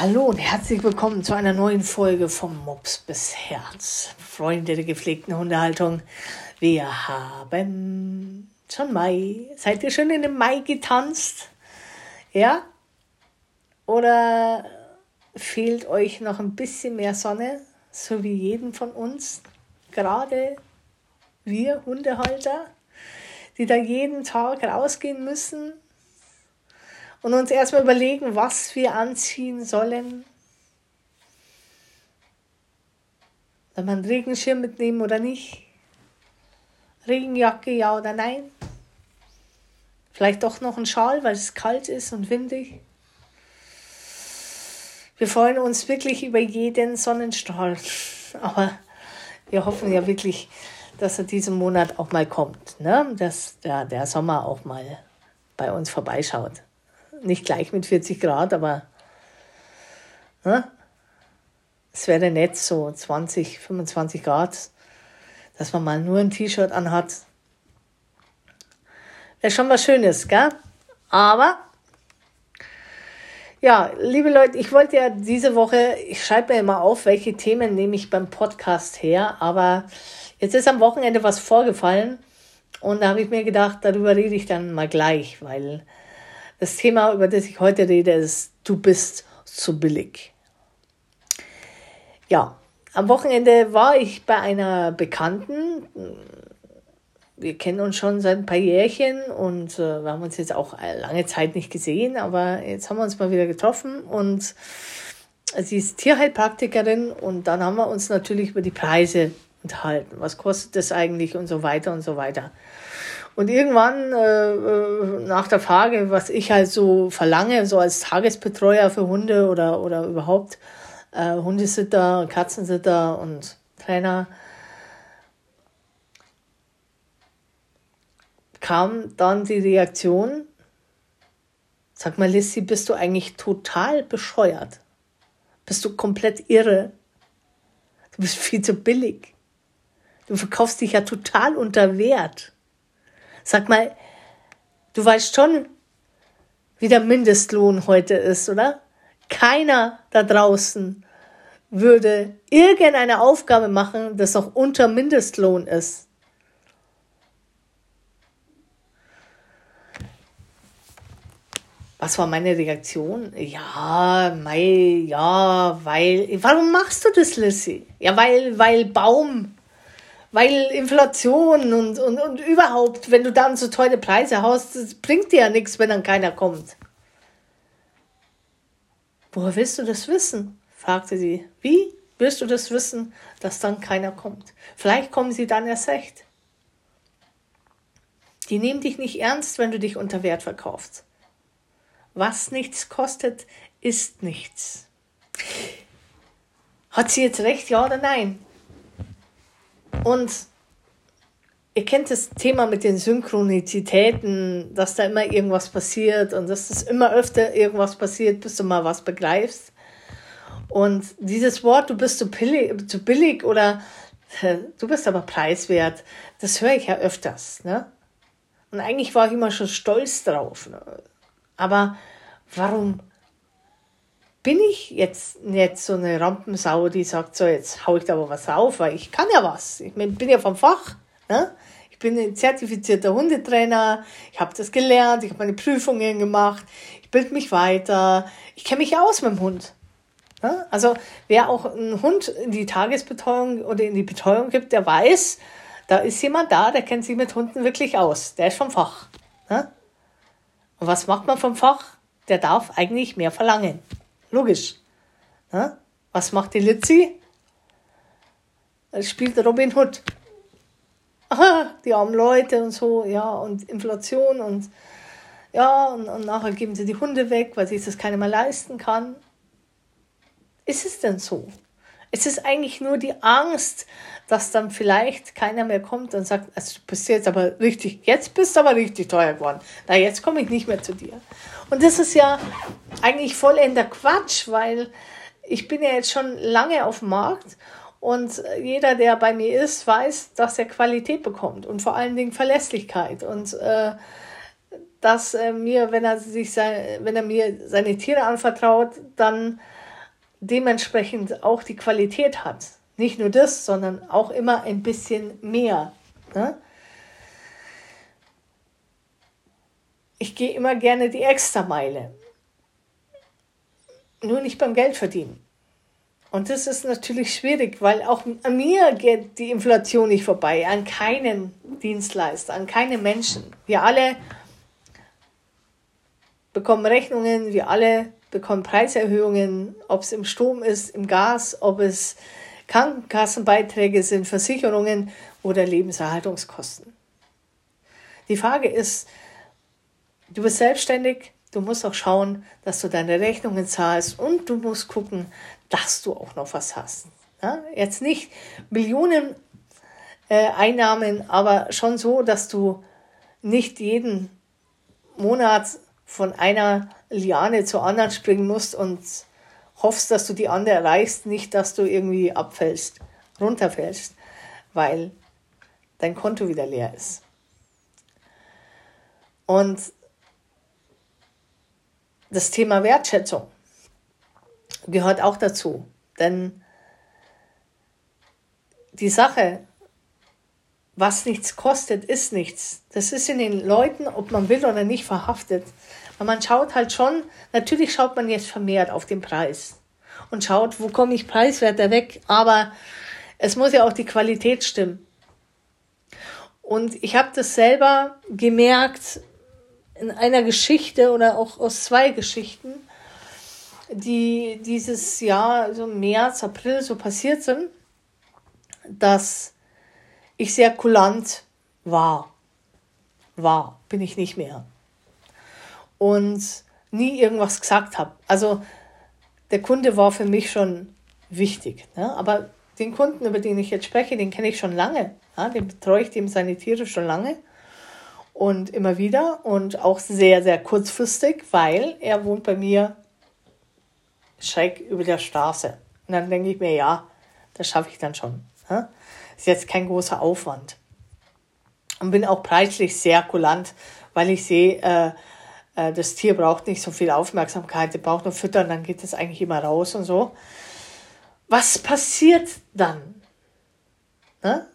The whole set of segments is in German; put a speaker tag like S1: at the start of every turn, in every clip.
S1: Hallo und herzlich willkommen zu einer neuen Folge vom Mops bis Herz. Freunde der gepflegten Hundehaltung, wir haben schon Mai. Seid ihr schon in den Mai getanzt? Ja? Oder fehlt euch noch ein bisschen mehr Sonne, so wie jeden von uns? Gerade wir Hundehalter, die da jeden Tag rausgehen müssen, und uns erstmal überlegen, was wir anziehen sollen. Soll man einen Regenschirm mitnehmen oder nicht? Regenjacke, ja oder nein? Vielleicht doch noch ein Schal, weil es kalt ist und windig. Wir freuen uns wirklich über jeden Sonnenstrahl. Aber wir hoffen ja wirklich, dass er diesen Monat auch mal kommt. Ne? Dass der, der Sommer auch mal bei uns vorbeischaut nicht gleich mit 40 Grad, aber ne? es wäre nett, so 20, 25 Grad, dass man mal nur ein T-Shirt anhat. Wäre schon was Schönes, gell? Aber, ja, liebe Leute, ich wollte ja diese Woche, ich schreibe mir immer auf, welche Themen nehme ich beim Podcast her, aber jetzt ist am Wochenende was vorgefallen und da habe ich mir gedacht, darüber rede ich dann mal gleich, weil das Thema, über das ich heute rede, ist, du bist zu billig. Ja, am Wochenende war ich bei einer Bekannten. Wir kennen uns schon seit ein paar Jährchen und äh, wir haben uns jetzt auch lange Zeit nicht gesehen, aber jetzt haben wir uns mal wieder getroffen und sie ist Tierheilpraktikerin und dann haben wir uns natürlich über die Preise unterhalten. Was kostet das eigentlich und so weiter und so weiter. Und irgendwann äh, äh, nach der Frage, was ich halt so verlange, so als Tagesbetreuer für Hunde oder, oder überhaupt äh, Hundesitter, Katzensitter und Trainer, kam dann die Reaktion, sag mal, Lissy, bist du eigentlich total bescheuert? Bist du komplett irre? Du bist viel zu billig. Du verkaufst dich ja total unter Wert. Sag mal, du weißt schon, wie der Mindestlohn heute ist, oder? Keiner da draußen würde irgendeine Aufgabe machen, das auch unter Mindestlohn ist. Was war meine Reaktion? Ja, mei, ja, weil, warum machst du das, Lissy? Ja, weil, weil Baum weil Inflation und, und, und überhaupt, wenn du dann so teure Preise hast, das bringt dir ja nichts, wenn dann keiner kommt. Woher willst du das wissen? fragte sie. Wie willst du das wissen, dass dann keiner kommt? Vielleicht kommen sie dann erst recht. Die nehmen dich nicht ernst, wenn du dich unter Wert verkaufst. Was nichts kostet, ist nichts. Hat sie jetzt recht, ja oder nein? Und ihr kennt das Thema mit den Synchronizitäten, dass da immer irgendwas passiert und dass das immer öfter irgendwas passiert, bis du mal was begreifst. Und dieses Wort, du bist zu billig, zu billig oder du bist aber preiswert, das höre ich ja öfters. Ne? Und eigentlich war ich immer schon stolz drauf. Ne? Aber warum bin ich jetzt nicht so eine Rampensau, die sagt, so jetzt hau ich da aber was auf, weil ich kann ja was. Ich bin ja vom Fach. Ne? Ich bin ein zertifizierter Hundetrainer, ich habe das gelernt, ich habe meine Prüfungen gemacht, ich bilde mich weiter, ich kenne mich aus mit dem Hund. Ne? Also wer auch einen Hund in die Tagesbetreuung oder in die Betreuung gibt, der weiß, da ist jemand da, der kennt sich mit Hunden wirklich aus. Der ist vom Fach. Ne? Und was macht man vom Fach? Der darf eigentlich mehr verlangen. Logisch. Ja? Was macht die Litzi? Spielt Robin Hood. Aha, die armen Leute und so, ja, und Inflation und ja, und, und nachher geben sie die Hunde weg, weil sich das keiner mehr leisten kann. Ist es denn so? Es ist eigentlich nur die Angst, dass dann vielleicht keiner mehr kommt und sagt, also du bist jetzt aber richtig, jetzt bist du aber richtig teuer geworden. Na, jetzt komme ich nicht mehr zu dir. Und das ist ja eigentlich vollender Quatsch, weil ich bin ja jetzt schon lange auf dem Markt und jeder, der bei mir ist, weiß, dass er Qualität bekommt und vor allen Dingen Verlässlichkeit und äh, dass äh, mir, wenn er sich sein, wenn er mir seine Tiere anvertraut, dann dementsprechend auch die Qualität hat. Nicht nur das, sondern auch immer ein bisschen mehr. Ne? Ich gehe immer gerne die Extrameile. Nur nicht beim Geld verdienen. Und das ist natürlich schwierig, weil auch an mir geht die Inflation nicht vorbei, an keinen Dienstleister, an keinen Menschen. Wir alle bekommen Rechnungen, wir alle bekommen Preiserhöhungen, ob es im Strom ist, im Gas, ob es Krankenkassenbeiträge sind, Versicherungen oder Lebenserhaltungskosten. Die Frage ist, du bist selbstständig, du musst auch schauen, dass du deine Rechnungen zahlst und du musst gucken, dass du auch noch was hast. Ja? Jetzt nicht Millionen äh, Einnahmen, aber schon so, dass du nicht jeden Monat von einer Liane zur anderen springen musst und hoffst, dass du die andere erreichst, nicht, dass du irgendwie abfällst, runterfällst, weil dein Konto wieder leer ist. Und das Thema Wertschätzung gehört auch dazu, denn die Sache, was nichts kostet, ist nichts. Das ist in den Leuten, ob man will oder nicht, verhaftet. Aber man schaut halt schon, natürlich schaut man jetzt vermehrt auf den Preis und schaut, wo komme ich preiswerter weg, aber es muss ja auch die Qualität stimmen. Und ich habe das selber gemerkt in einer Geschichte oder auch aus zwei Geschichten, die dieses Jahr, so März, April so passiert sind, dass ich sehr kulant war. War, bin ich nicht mehr und nie irgendwas gesagt habe. Also der Kunde war für mich schon wichtig. Ne? Aber den Kunden, über den ich jetzt spreche, den kenne ich schon lange. Ja? Den betreue ich dem seine Tiere schon lange und immer wieder und auch sehr, sehr kurzfristig, weil er wohnt bei mir schräg über der Straße. Und dann denke ich mir, ja, das schaffe ich dann schon. Ja? Ist jetzt kein großer Aufwand. Und bin auch preislich sehr kulant, weil ich sehe, äh, äh, das Tier braucht nicht so viel Aufmerksamkeit, es braucht nur Füttern, dann geht es eigentlich immer raus und so. Was passiert dann? Ne?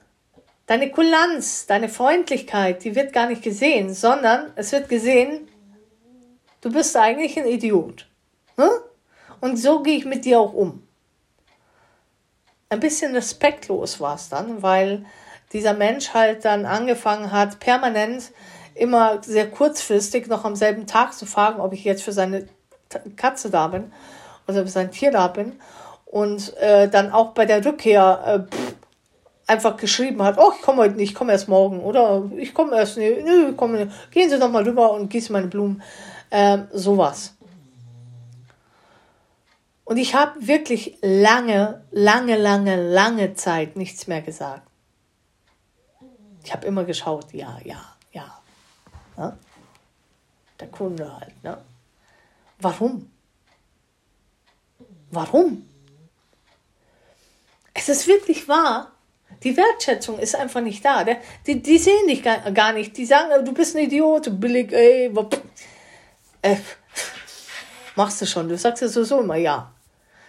S1: Deine Kulanz, deine Freundlichkeit, die wird gar nicht gesehen, sondern es wird gesehen, du bist eigentlich ein Idiot. Ne? Und so gehe ich mit dir auch um. Ein bisschen respektlos war es dann, weil dieser Mensch halt dann angefangen hat, permanent immer sehr kurzfristig noch am selben Tag zu fragen, ob ich jetzt für seine Katze da bin oder für sein Tier da bin. Und äh, dann auch bei der Rückkehr äh, pff, einfach geschrieben hat, oh, ich komme heute nicht, ich komme erst morgen. Oder ich komme erst, nee, nö, komm, gehen Sie doch mal rüber und gießen meine Blumen. Ähm, sowas. Und ich habe wirklich lange, lange, lange, lange Zeit nichts mehr gesagt. Ich habe immer geschaut, ja, ja, ja. Ne? Der Kunde halt. Ne? Warum? Warum? Es ist wirklich wahr. Die Wertschätzung ist einfach nicht da. Die, die sehen dich gar, gar nicht. Die sagen, du bist ein Idiot, billig, ey. Äh, machst du schon. Du sagst ja sowieso immer ja.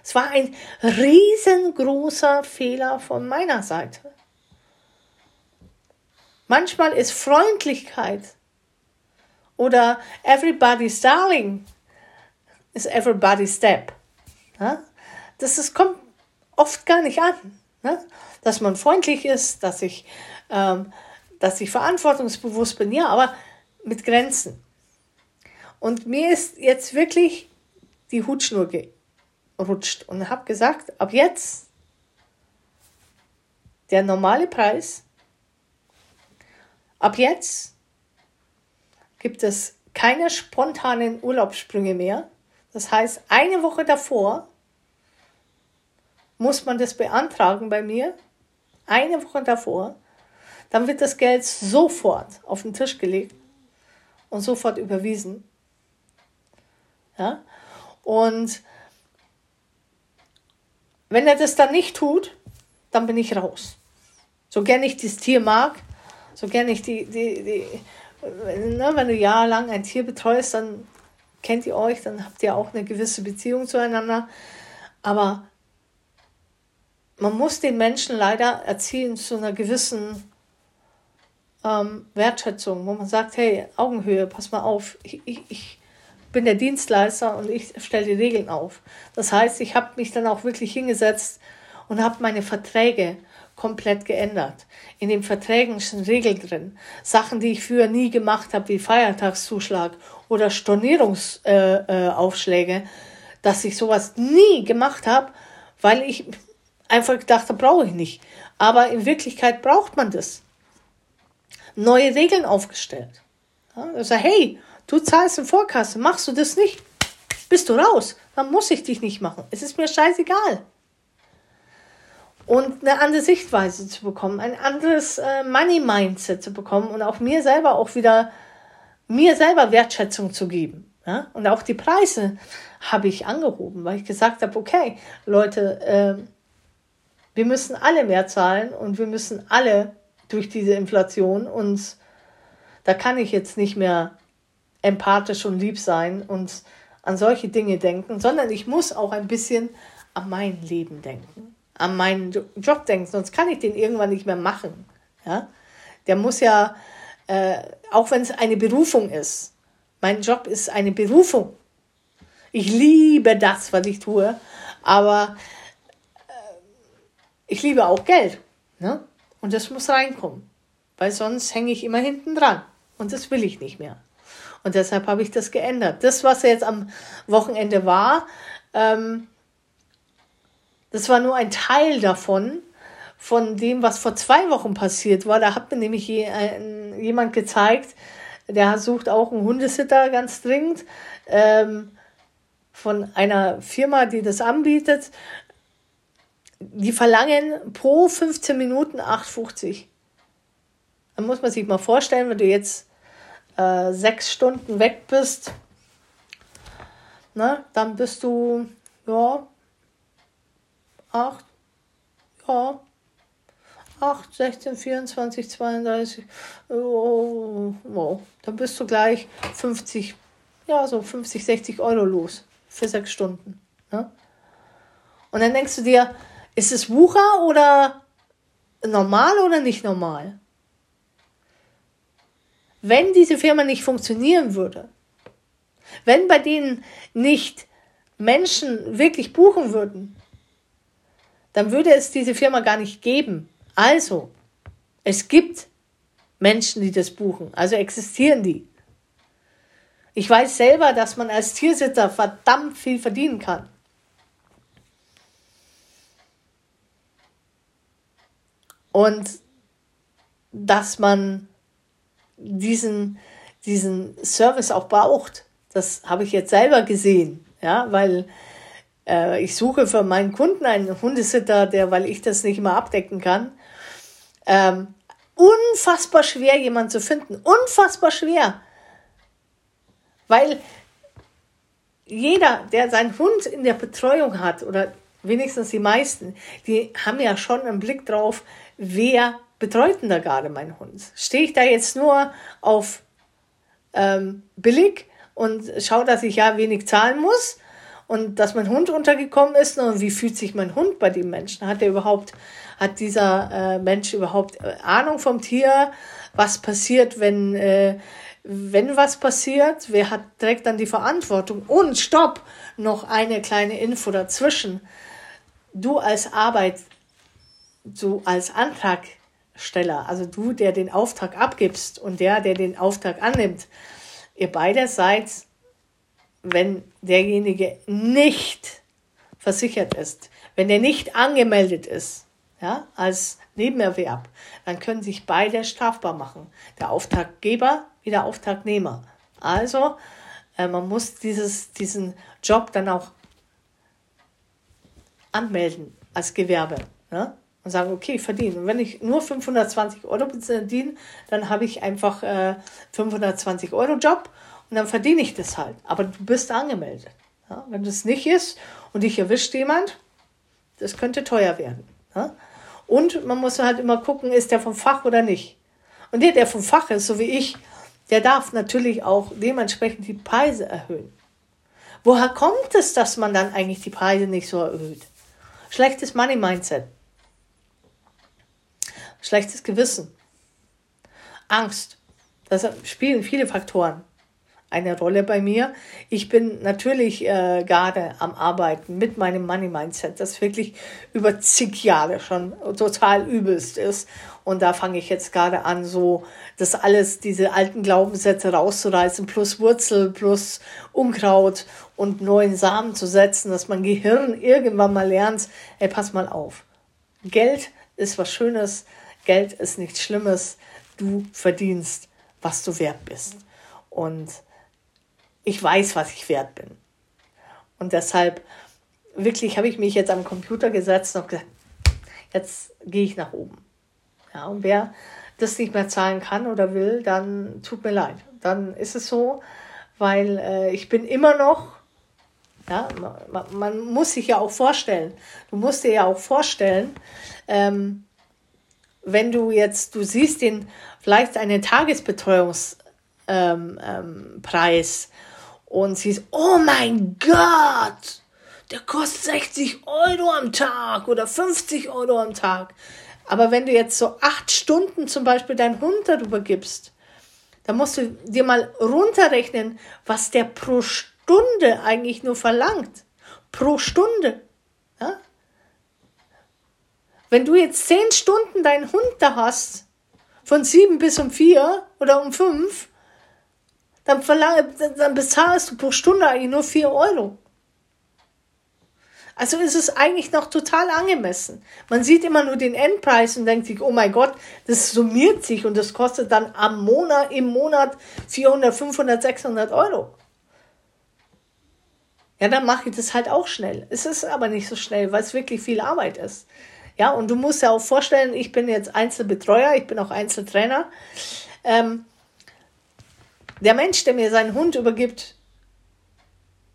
S1: Es war ein riesengroßer Fehler von meiner Seite. Manchmal ist Freundlichkeit oder everybody's darling ist everybody's step. Das ist, kommt oft gar nicht an. Ne? Dass man freundlich ist, dass ich, ähm, dass ich verantwortungsbewusst bin, ja, aber mit Grenzen. Und mir ist jetzt wirklich die Hutschnur gerutscht und habe gesagt, ab jetzt der normale Preis, ab jetzt gibt es keine spontanen Urlaubssprünge mehr. Das heißt, eine Woche davor muss man das beantragen bei mir. Eine Woche davor. Dann wird das Geld sofort auf den Tisch gelegt und sofort überwiesen. Ja? Und wenn er das dann nicht tut, dann bin ich raus. So gern ich das Tier mag, so gern ich die, die, die ne, wenn du jahrelang ein Tier betreust, dann kennt ihr euch, dann habt ihr auch eine gewisse Beziehung zueinander. Aber man muss den Menschen leider erziehen zu einer gewissen ähm, Wertschätzung, wo man sagt, hey, Augenhöhe, pass mal auf, ich, ich, ich bin der Dienstleister und ich stelle die Regeln auf. Das heißt, ich habe mich dann auch wirklich hingesetzt und habe meine Verträge komplett geändert. In den Verträgen sind Regeln drin. Sachen, die ich früher nie gemacht habe, wie Feiertagszuschlag oder Stornierungsaufschläge, äh, äh, dass ich sowas nie gemacht habe, weil ich einfach gedacht habe, brauche ich nicht. Aber in Wirklichkeit braucht man das. Neue Regeln aufgestellt. Ja, also, hey, du zahlst in Vorkasse, machst du das nicht, bist du raus. Dann muss ich dich nicht machen. Es ist mir scheißegal und eine andere Sichtweise zu bekommen, ein anderes äh, Money-Mindset zu bekommen und auch mir selber auch wieder, mir selber Wertschätzung zu geben. Ja? Und auch die Preise habe ich angehoben, weil ich gesagt habe, okay, Leute, äh, wir müssen alle mehr zahlen und wir müssen alle durch diese Inflation uns, da kann ich jetzt nicht mehr empathisch und lieb sein und an solche Dinge denken, sondern ich muss auch ein bisschen an mein Leben denken an meinen Job denken, sonst kann ich den irgendwann nicht mehr machen. Ja? Der muss ja, äh, auch wenn es eine Berufung ist, mein Job ist eine Berufung. Ich liebe das, was ich tue, aber äh, ich liebe auch Geld. Ne? Und das muss reinkommen, weil sonst hänge ich immer hinten dran. Und das will ich nicht mehr. Und deshalb habe ich das geändert. Das, was jetzt am Wochenende war, ähm, das war nur ein Teil davon, von dem, was vor zwei Wochen passiert war. Da hat mir nämlich jemand gezeigt, der sucht auch einen Hundesitter ganz dringend ähm, von einer Firma, die das anbietet. Die verlangen pro 15 Minuten 8,50. Da muss man sich mal vorstellen, wenn du jetzt äh, sechs Stunden weg bist, ne, dann bist du ja, 8, ja, 8, 16, 24, 32, oh, wow, dann bist du gleich 50, ja, so 50, 60 Euro los für sechs Stunden. Ne? Und dann denkst du dir, ist es Wucher oder normal oder nicht normal? Wenn diese Firma nicht funktionieren würde, wenn bei denen nicht Menschen wirklich buchen würden, dann würde es diese Firma gar nicht geben. Also, es gibt Menschen, die das buchen. Also existieren die. Ich weiß selber, dass man als Tiersitzer verdammt viel verdienen kann. Und dass man diesen, diesen Service auch braucht. Das habe ich jetzt selber gesehen, ja, weil äh, ich suche für meinen Kunden einen Hundesitter, der, weil ich das nicht mehr abdecken kann, ähm, unfassbar schwer, jemanden zu finden. Unfassbar schwer. Weil jeder, der seinen Hund in der Betreuung hat, oder wenigstens die meisten, die haben ja schon einen Blick drauf, wer betreut denn da gerade meinen Hund? Stehe ich da jetzt nur auf ähm, billig und schaue, dass ich ja wenig zahlen muss? und dass mein Hund untergekommen ist und wie fühlt sich mein Hund bei dem Menschen? Hat er überhaupt, hat dieser äh, Mensch überhaupt äh, Ahnung vom Tier? Was passiert, wenn, äh, wenn was passiert? Wer hat direkt dann die Verantwortung? Und stopp! Noch eine kleine Info dazwischen. Du als Arbeit, du als Antragsteller, also du, der den Auftrag abgibst und der, der den Auftrag annimmt, ihr beide seid wenn derjenige nicht versichert ist, wenn er nicht angemeldet ist, ja, als Nebenerwerb, dann können sich beide strafbar machen. Der Auftraggeber wie der Auftragnehmer. Also, äh, man muss dieses, diesen Job dann auch anmelden als Gewerbe. Ne? Und sagen, okay, ich verdiene. Und wenn ich nur 520 Euro verdiene, dann habe ich einfach äh, 520 Euro Job und dann verdiene ich das halt. Aber du bist angemeldet. Ja? Wenn das nicht ist und dich erwischt jemand, das könnte teuer werden. Ja? Und man muss halt immer gucken, ist der vom Fach oder nicht. Und der, der vom Fach ist, so wie ich, der darf natürlich auch dementsprechend die Preise erhöhen. Woher kommt es, dass man dann eigentlich die Preise nicht so erhöht? Schlechtes Money Mindset. Schlechtes Gewissen. Angst. Das spielen viele Faktoren eine Rolle bei mir. Ich bin natürlich äh, gerade am Arbeiten mit meinem Money Mindset, das wirklich über zig Jahre schon total übelst ist. Und da fange ich jetzt gerade an, so das alles, diese alten Glaubenssätze rauszureißen, plus Wurzel, plus Unkraut und neuen Samen zu setzen, dass mein Gehirn irgendwann mal lernt, ey, pass mal auf. Geld ist was Schönes, Geld ist nichts Schlimmes, du verdienst, was du wert bist. Und ich weiß, was ich wert bin. Und deshalb wirklich habe ich mich jetzt am Computer gesetzt und gesagt, jetzt gehe ich nach oben. Ja, und wer das nicht mehr zahlen kann oder will, dann tut mir leid. Dann ist es so, weil äh, ich bin immer noch, ja, man, man, muss sich ja auch vorstellen, du musst dir ja auch vorstellen, ähm, wenn du jetzt, du siehst den, vielleicht einen Tagesbetreuungspreis ähm, ähm, und sie ist, oh mein Gott, der kostet 60 Euro am Tag oder 50 Euro am Tag. Aber wenn du jetzt so acht Stunden zum Beispiel deinen Hund darüber gibst, dann musst du dir mal runterrechnen, was der pro Stunde eigentlich nur verlangt. Pro Stunde. Wenn du jetzt zehn Stunden deinen Hund da hast, von sieben bis um vier oder um fünf, dann, verlang, dann bezahlst du pro Stunde eigentlich nur 4 Euro. Also ist es eigentlich noch total angemessen. Man sieht immer nur den Endpreis und denkt sich, oh mein Gott, das summiert sich und das kostet dann am Monat, im Monat 400, 500, 600 Euro. Ja, dann mache ich das halt auch schnell. Es ist aber nicht so schnell, weil es wirklich viel Arbeit ist. Ja, und du musst ja auch vorstellen, ich bin jetzt Einzelbetreuer, ich bin auch Einzeltrainer. Ähm, der Mensch, der mir seinen Hund übergibt,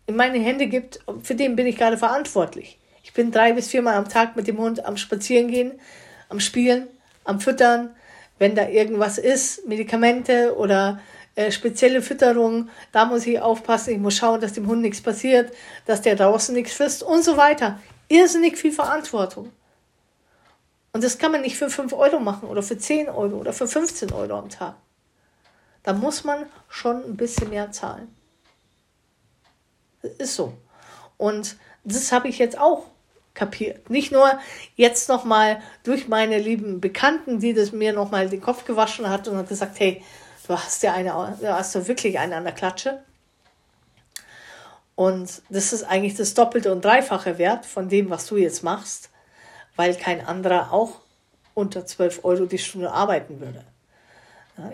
S1: in meine Hände gibt, für den bin ich gerade verantwortlich. Ich bin drei bis viermal am Tag mit dem Hund am Spazierengehen, am Spielen, am Füttern. Wenn da irgendwas ist, Medikamente oder äh, spezielle Fütterung, da muss ich aufpassen. Ich muss schauen, dass dem Hund nichts passiert, dass der draußen nichts frisst und so weiter. Irrsinnig viel Verantwortung. Und das kann man nicht für 5 Euro machen oder für 10 Euro oder für 15 Euro am Tag da muss man schon ein bisschen mehr zahlen. Das ist so. Und das habe ich jetzt auch kapiert. Nicht nur jetzt nochmal durch meine lieben Bekannten, die das mir nochmal den Kopf gewaschen hat und hat gesagt, hey, du hast ja eine, du hast ja wirklich eine an der Klatsche. Und das ist eigentlich das doppelte und dreifache Wert von dem, was du jetzt machst, weil kein anderer auch unter 12 Euro die Stunde arbeiten würde.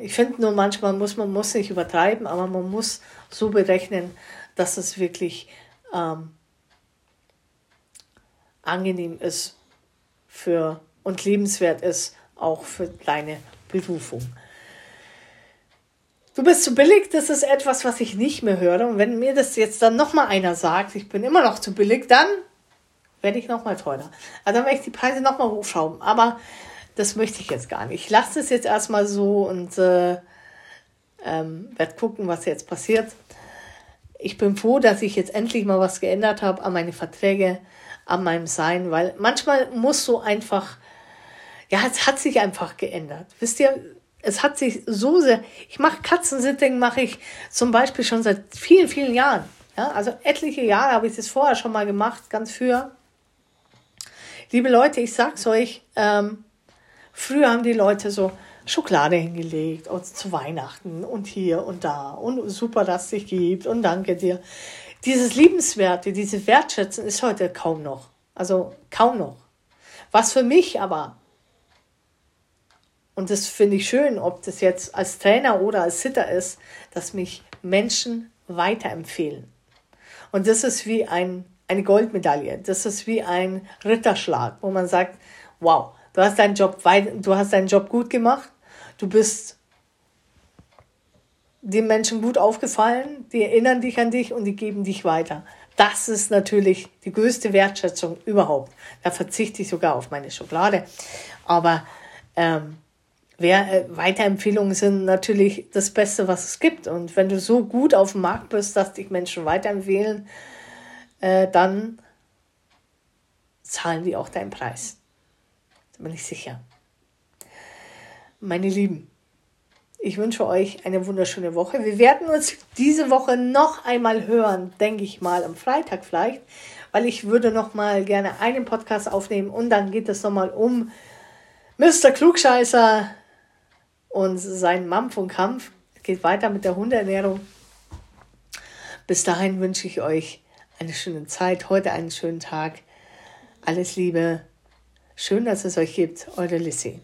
S1: Ich finde nur manchmal muss man muss nicht übertreiben, aber man muss so berechnen, dass es wirklich ähm, angenehm ist für und lebenswert ist auch für deine Berufung. Du bist zu billig, das ist etwas, was ich nicht mehr höre. Und wenn mir das jetzt dann nochmal einer sagt, ich bin immer noch zu billig, dann werde ich nochmal teurer. Also dann werde ich die Preise nochmal hochschrauben. Aber das möchte ich jetzt gar nicht. Ich lasse es jetzt erstmal so und äh, ähm, werde gucken, was jetzt passiert. Ich bin froh, dass ich jetzt endlich mal was geändert habe an meine Verträge, an meinem Sein, weil manchmal muss so einfach, ja, es hat sich einfach geändert. Wisst ihr, es hat sich so sehr, ich mache Katzensitting, mache ich zum Beispiel schon seit vielen, vielen Jahren. Ja, also etliche Jahre habe ich das vorher schon mal gemacht, ganz früher. Liebe Leute, ich sag's euch, ähm, Früher haben die Leute so Schokolade hingelegt und zu Weihnachten und hier und da und super, dass es dich gibt und danke dir. Dieses Liebenswerte, diese Wertschätzung ist heute kaum noch. Also kaum noch. Was für mich aber, und das finde ich schön, ob das jetzt als Trainer oder als Sitter ist, dass mich Menschen weiterempfehlen. Und das ist wie ein, eine Goldmedaille. Das ist wie ein Ritterschlag, wo man sagt, wow, Du hast deinen Job du hast deinen Job gut gemacht. Du bist den Menschen gut aufgefallen, die erinnern dich an dich und die geben dich weiter. Das ist natürlich die größte Wertschätzung überhaupt. Da verzichte ich sogar auf meine Schokolade. Aber ähm, wer, äh, Weiterempfehlungen sind natürlich das Beste, was es gibt. Und wenn du so gut auf dem Markt bist, dass dich Menschen weiterempfehlen, äh, dann zahlen die auch deinen Preis. Da bin ich sicher. Meine Lieben, ich wünsche euch eine wunderschöne Woche. Wir werden uns diese Woche noch einmal hören, denke ich mal, am Freitag vielleicht, weil ich würde noch mal gerne einen Podcast aufnehmen und dann geht es noch mal um Mr. Klugscheißer und seinen Mampf und Kampf. Es geht weiter mit der Hundeernährung. Bis dahin wünsche ich euch eine schöne Zeit, heute einen schönen Tag. Alles Liebe. Schön, dass es euch gibt. Eure Lissy.